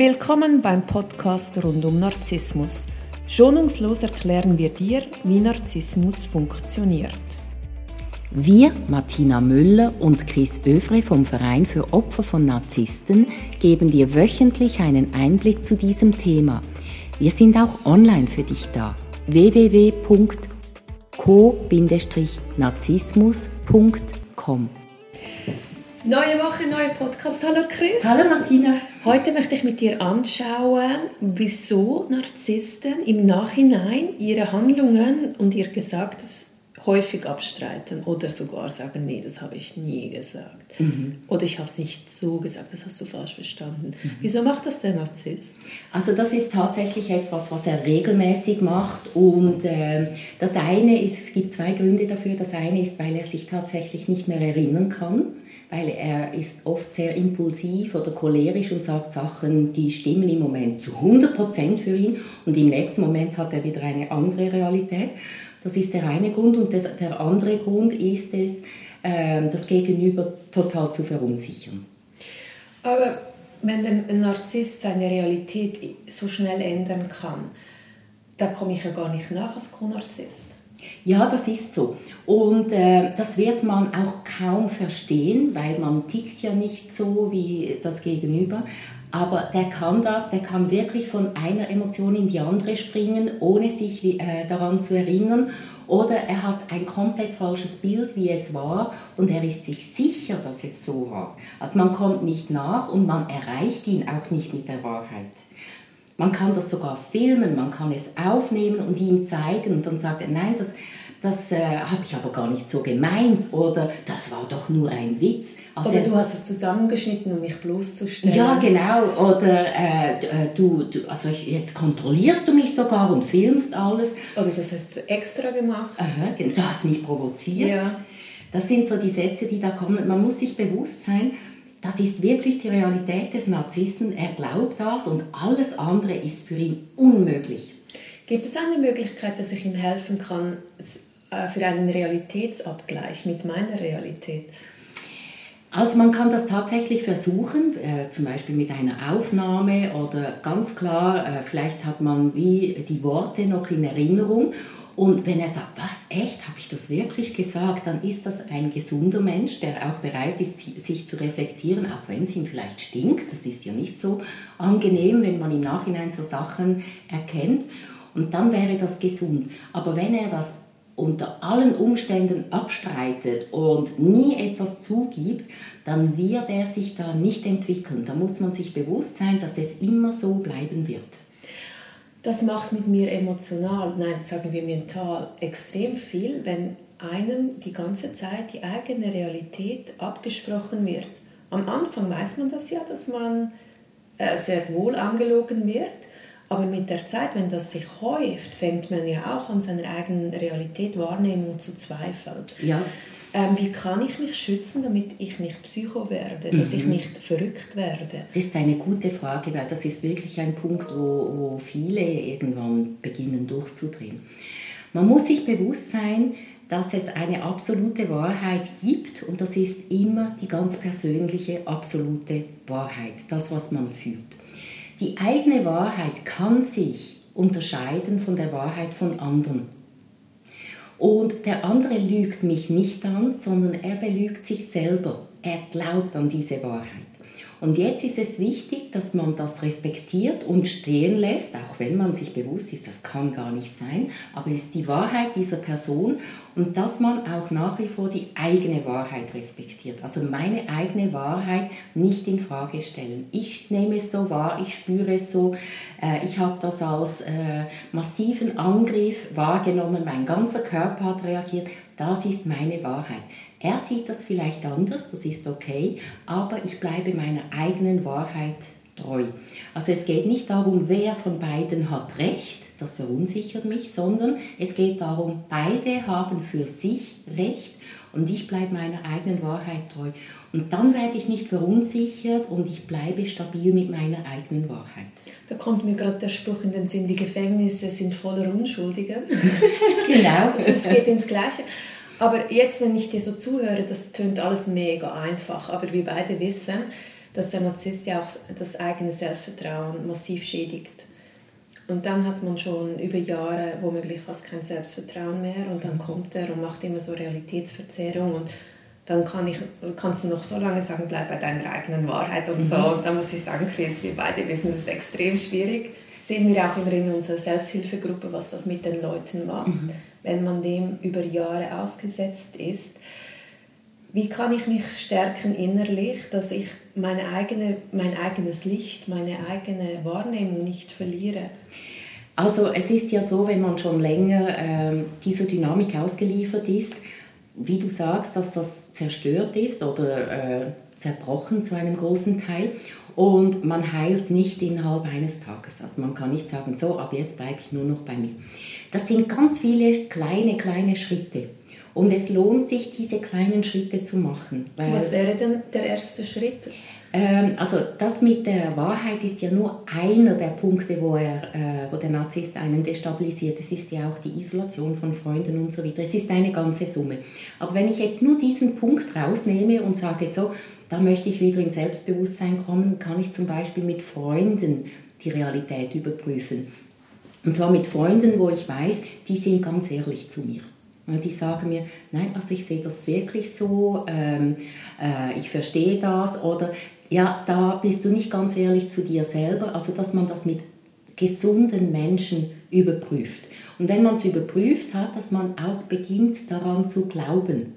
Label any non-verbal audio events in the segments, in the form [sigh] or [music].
Willkommen beim Podcast rund um Narzissmus. Schonungslos erklären wir dir, wie Narzissmus funktioniert. Wir, Martina Müller und Chris Övre vom Verein für Opfer von Narzissten, geben dir wöchentlich einen Einblick zu diesem Thema. Wir sind auch online für dich da. www.co-narzissmus.com Neue Woche, neuer Podcast. Hallo Chris. Hallo Martina. Heute möchte ich mit dir anschauen, wieso Narzissten im Nachhinein ihre Handlungen und ihr Gesagtes häufig abstreiten oder sogar sagen, nee, das habe ich nie gesagt. Mhm. Oder ich habe es nicht so gesagt, das hast du falsch verstanden. Mhm. Wieso macht das der Narzisst? Also das ist tatsächlich etwas, was er regelmäßig macht und äh, das eine ist, es gibt zwei Gründe dafür. Das eine ist, weil er sich tatsächlich nicht mehr erinnern kann weil er ist oft sehr impulsiv oder cholerisch und sagt Sachen, die stimmen im Moment zu 100% für ihn und im nächsten Moment hat er wieder eine andere Realität. Das ist der eine Grund und das, der andere Grund ist es, äh, das Gegenüber total zu verunsichern. Aber wenn ein Narzisst seine Realität so schnell ändern kann, da komme ich ja gar nicht nach als Co-Narzisst. Ja, das ist so. Und äh, das wird man auch kaum verstehen, weil man tickt ja nicht so wie das Gegenüber. Aber der kann das, der kann wirklich von einer Emotion in die andere springen, ohne sich äh, daran zu erinnern. Oder er hat ein komplett falsches Bild, wie es war, und er ist sich sicher, dass es so war. Also man kommt nicht nach und man erreicht ihn auch nicht mit der Wahrheit. Man kann das sogar filmen, man kann es aufnehmen und ihm zeigen und dann sagt er, nein, das, das äh, habe ich aber gar nicht so gemeint oder das war doch nur ein Witz. Also, oder du hast es zusammengeschnitten, um mich bloßzustellen. Ja, genau. Oder äh, äh du, du, also jetzt kontrollierst du mich sogar und filmst alles. Oder das hast du extra gemacht. Aha, du hast mich provoziert. Ja. Das sind so die Sätze, die da kommen. Man muss sich bewusst sein, das ist wirklich die Realität des Narzissen. Er glaubt das und alles andere ist für ihn unmöglich. Gibt es eine Möglichkeit, dass ich ihm helfen kann äh, für einen Realitätsabgleich mit meiner Realität? Also man kann das tatsächlich versuchen, äh, zum Beispiel mit einer Aufnahme oder ganz klar, äh, vielleicht hat man wie die Worte noch in Erinnerung und wenn er sagt, was, echt, habe ich das wirklich gesagt, dann ist das ein gesunder Mensch, der auch bereit ist, sich zu reflektieren, auch wenn es ihm vielleicht stinkt. Das ist ja nicht so angenehm, wenn man im Nachhinein so Sachen erkennt. Und dann wäre das gesund. Aber wenn er das unter allen Umständen abstreitet und nie etwas zugibt, dann wird er sich da nicht entwickeln. Da muss man sich bewusst sein, dass es immer so bleiben wird. Das macht mit mir emotional, nein, sagen wir mental, extrem viel, wenn einem die ganze Zeit die eigene Realität abgesprochen wird. Am Anfang weiß man das ja, dass man äh, sehr wohl angelogen wird, aber mit der Zeit, wenn das sich häuft, fängt man ja auch an seiner eigenen Realität, Wahrnehmung zu zweifeln. Ja. Ähm, wie kann ich mich schützen, damit ich nicht psycho werde, dass mhm. ich nicht verrückt werde? Das ist eine gute Frage, weil das ist wirklich ein Punkt, wo, wo viele irgendwann beginnen durchzudrehen. Man muss sich bewusst sein, dass es eine absolute Wahrheit gibt und das ist immer die ganz persönliche absolute Wahrheit, das, was man fühlt. Die eigene Wahrheit kann sich unterscheiden von der Wahrheit von anderen. Und der andere lügt mich nicht an, sondern er belügt sich selber. Er glaubt an diese Wahrheit. Und jetzt ist es wichtig, dass man das respektiert und stehen lässt, auch wenn man sich bewusst ist, das kann gar nicht sein, aber es ist die Wahrheit dieser Person und dass man auch nach wie vor die eigene Wahrheit respektiert. Also meine eigene Wahrheit nicht in Frage stellen. Ich nehme es so wahr, ich spüre es so, äh, ich habe das als äh, massiven Angriff wahrgenommen, mein ganzer Körper hat reagiert. Das ist meine Wahrheit. Er sieht das vielleicht anders, das ist okay, aber ich bleibe meiner eigenen Wahrheit treu. Also es geht nicht darum, wer von beiden hat recht, das verunsichert mich, sondern es geht darum, beide haben für sich recht und ich bleibe meiner eigenen Wahrheit treu. Und dann werde ich nicht verunsichert und ich bleibe stabil mit meiner eigenen Wahrheit. Da kommt mir gerade der Spruch in den Sinn, die Gefängnisse sind voller Unschuldiger. [laughs] [laughs] genau. es geht ins Gleiche. Aber jetzt, wenn ich dir so zuhöre, das tönt alles mega einfach. Aber wir beide wissen, dass der Narzisst ja auch das eigene Selbstvertrauen massiv schädigt. Und dann hat man schon über Jahre womöglich fast kein Selbstvertrauen mehr und dann kommt er und macht immer so Realitätsverzerrung und dann kann ich, kannst du noch so lange sagen, bleib bei deiner eigenen Wahrheit und so. Mhm. Und dann muss ich sagen, Chris, wir beide wissen, das ist extrem schwierig. Sehen wir auch immer in unserer Selbsthilfegruppe, was das mit den Leuten macht, mhm. Wenn man dem über Jahre ausgesetzt ist. Wie kann ich mich stärken innerlich, dass ich meine eigene, mein eigenes Licht, meine eigene Wahrnehmung nicht verliere? Also es ist ja so, wenn man schon länger äh, dieser Dynamik ausgeliefert ist, wie du sagst, dass das zerstört ist oder äh, zerbrochen zu einem großen Teil und man heilt nicht innerhalb eines Tages. Also man kann nicht sagen, so, ab jetzt bleibe ich nur noch bei mir. Das sind ganz viele kleine, kleine Schritte. Und es lohnt sich, diese kleinen Schritte zu machen. Was wäre denn der erste Schritt? Ähm, also das mit der Wahrheit ist ja nur einer der Punkte, wo, er, äh, wo der Narzisst einen destabilisiert. Es ist ja auch die Isolation von Freunden und so weiter. Es ist eine ganze Summe. Aber wenn ich jetzt nur diesen Punkt rausnehme und sage, so, da möchte ich wieder in Selbstbewusstsein kommen, kann ich zum Beispiel mit Freunden die Realität überprüfen. Und zwar mit Freunden, wo ich weiß, die sind ganz ehrlich zu mir. Die sagen mir, nein, also ich sehe das wirklich so, ähm, äh, ich verstehe das oder ja, da bist du nicht ganz ehrlich zu dir selber. Also, dass man das mit gesunden Menschen überprüft. Und wenn man es überprüft hat, dass man auch beginnt daran zu glauben.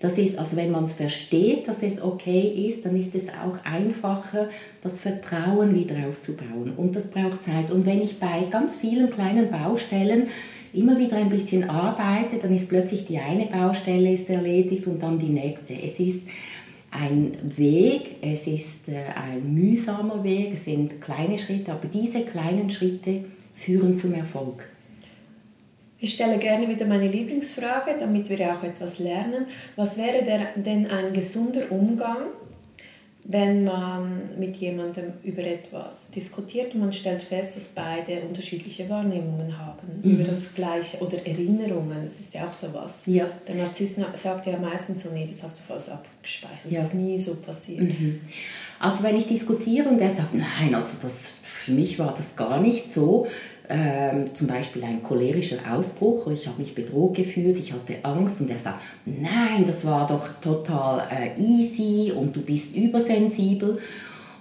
Das ist, also wenn man es versteht, dass es okay ist, dann ist es auch einfacher, das Vertrauen wieder aufzubauen. Und das braucht Zeit. Und wenn ich bei ganz vielen kleinen Baustellen immer wieder ein bisschen arbeite, dann ist plötzlich die eine Baustelle ist erledigt und dann die nächste. Es ist ein Weg, es ist äh, ein mühsamer Weg, es sind kleine Schritte, aber diese kleinen Schritte führen zum Erfolg. Ich stelle gerne wieder meine Lieblingsfrage, damit wir auch etwas lernen. Was wäre denn ein gesunder Umgang wenn man mit jemandem über etwas diskutiert und man stellt fest, dass beide unterschiedliche Wahrnehmungen haben mhm. über das Gleiche oder Erinnerungen, das ist ja auch so was. Ja. Der Narzisst sagt ja meistens so, nee, das hast du falsch abgespeichert, das ja. ist nie so passiert. Mhm. Also wenn ich diskutiere und er sagt, nein, also das, für mich war das gar nicht so, ähm, zum Beispiel ein cholerischer Ausbruch, ich habe mich bedroht gefühlt, ich hatte Angst und er sagt, nein, das war doch total äh, easy und du bist übersensibel.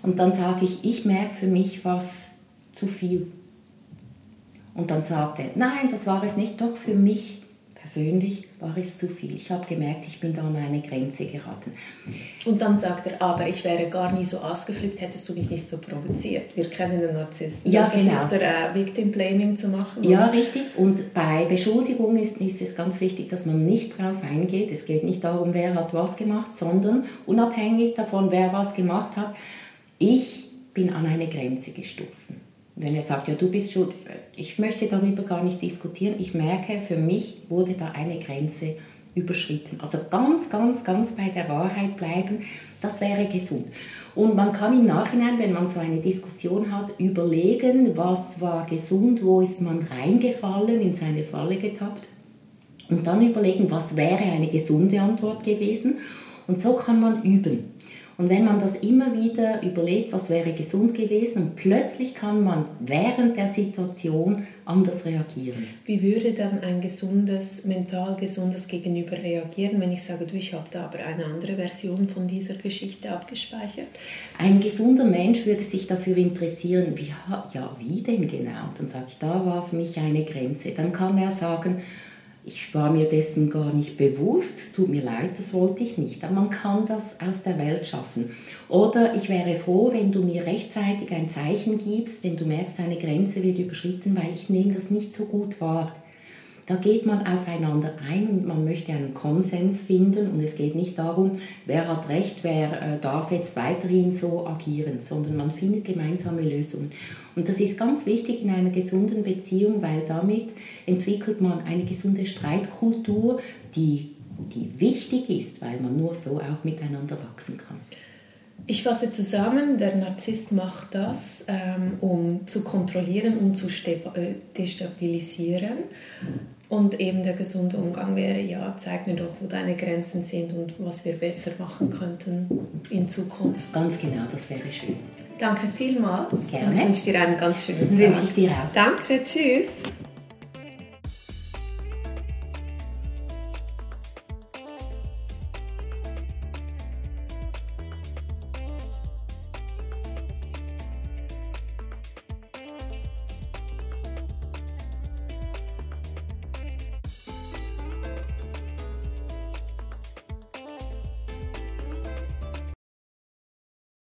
Und dann sage ich, ich merke für mich was zu viel. Und dann sagt er, nein, das war es nicht, doch für mich persönlich war es zu viel. Ich habe gemerkt, ich bin da an eine Grenze geraten. Und dann sagt er, aber ich wäre gar nie so ausgeflippt, hättest du mich nicht so provoziert. Wir kennen den Narzissten. Ja, genau. versucht er äh, Victim Blaming zu machen. Ja, richtig. Und bei Beschuldigung ist, ist es ganz wichtig, dass man nicht darauf eingeht. Es geht nicht darum, wer hat was gemacht, sondern unabhängig davon, wer was gemacht hat, ich bin an eine Grenze gestoßen wenn er sagt, ja, du bist schuld, ich möchte darüber gar nicht diskutieren. Ich merke, für mich wurde da eine Grenze überschritten. Also ganz, ganz, ganz bei der Wahrheit bleiben, das wäre gesund. Und man kann im Nachhinein, wenn man so eine Diskussion hat, überlegen, was war gesund, wo ist man reingefallen, in seine Falle getappt. Und dann überlegen, was wäre eine gesunde Antwort gewesen. Und so kann man üben. Und wenn man das immer wieder überlegt, was wäre gesund gewesen, plötzlich kann man während der Situation anders reagieren. Wie würde dann ein gesundes, mental gesundes Gegenüber reagieren, wenn ich sage, du, ich habe da aber eine andere Version von dieser Geschichte abgespeichert? Ein gesunder Mensch würde sich dafür interessieren, wie, ja, wie denn genau? dann sage ich, da war für mich eine Grenze. Dann kann er sagen, ich war mir dessen gar nicht bewusst, tut mir leid, das wollte ich nicht. Aber man kann das aus der Welt schaffen. Oder ich wäre froh, wenn du mir rechtzeitig ein Zeichen gibst, wenn du merkst, eine Grenze wird überschritten, weil ich nehme das nicht so gut wahr. Da geht man aufeinander ein und man möchte einen Konsens finden und es geht nicht darum, wer hat recht, wer äh, darf jetzt weiterhin so agieren, sondern man findet gemeinsame Lösungen. Und das ist ganz wichtig in einer gesunden Beziehung, weil damit entwickelt man eine gesunde Streitkultur, die, die wichtig ist, weil man nur so auch miteinander wachsen kann. Ich fasse zusammen, der Narzisst macht das, ähm, um zu kontrollieren und zu äh, destabilisieren. Und eben der gesunde Umgang wäre, ja, zeig mir doch, wo deine Grenzen sind und was wir besser machen könnten in Zukunft. Ganz genau, das wäre schön. Danke vielmals. Gerne. Ich wünsche dir einen ganz schönen Tag. Wünsche ich dir auch. Danke, tschüss.